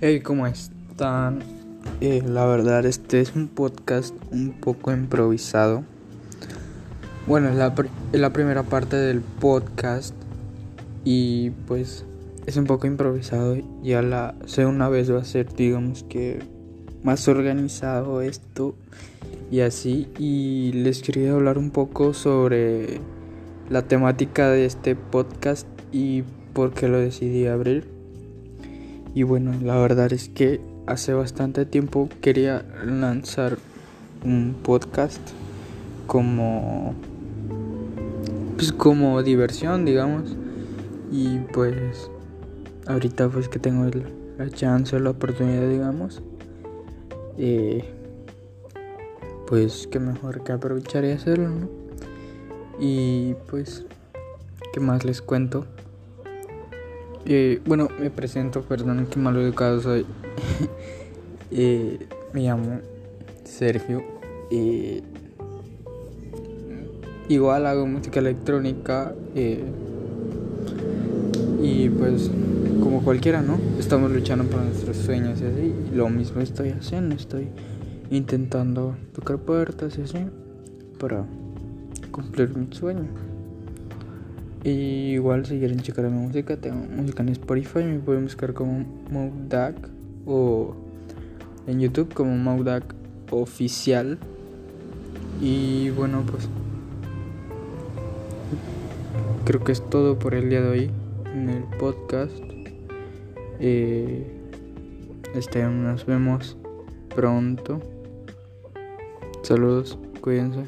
Hey, ¿cómo están? Eh, la verdad, este es un podcast un poco improvisado. Bueno, es la, la primera parte del podcast y pues es un poco improvisado. Ya la segunda vez va a ser, digamos que, más organizado esto y así. Y les quería hablar un poco sobre la temática de este podcast y por qué lo decidí abrir. Y bueno, la verdad es que hace bastante tiempo quería lanzar un podcast como pues como diversión, digamos. Y pues ahorita pues que tengo la chance, la oportunidad, digamos. Eh, pues que mejor que aprovechar y hacerlo. Y pues, ¿qué más les cuento? Eh, bueno, me presento, perdón que mal educado soy. eh, me llamo Sergio. Eh, igual hago música electrónica. Eh, y pues, como cualquiera, ¿no? Estamos luchando por nuestros sueños y así. lo mismo estoy haciendo. Estoy intentando tocar puertas y así. Para cumplir mi sueño. Y igual si quieren checar mi música, tengo música en Spotify, me pueden buscar como Maudak o en YouTube como Maudak oficial. Y bueno, pues creo que es todo por el día de hoy en el podcast. Eh, este, nos vemos pronto. Saludos, cuídense.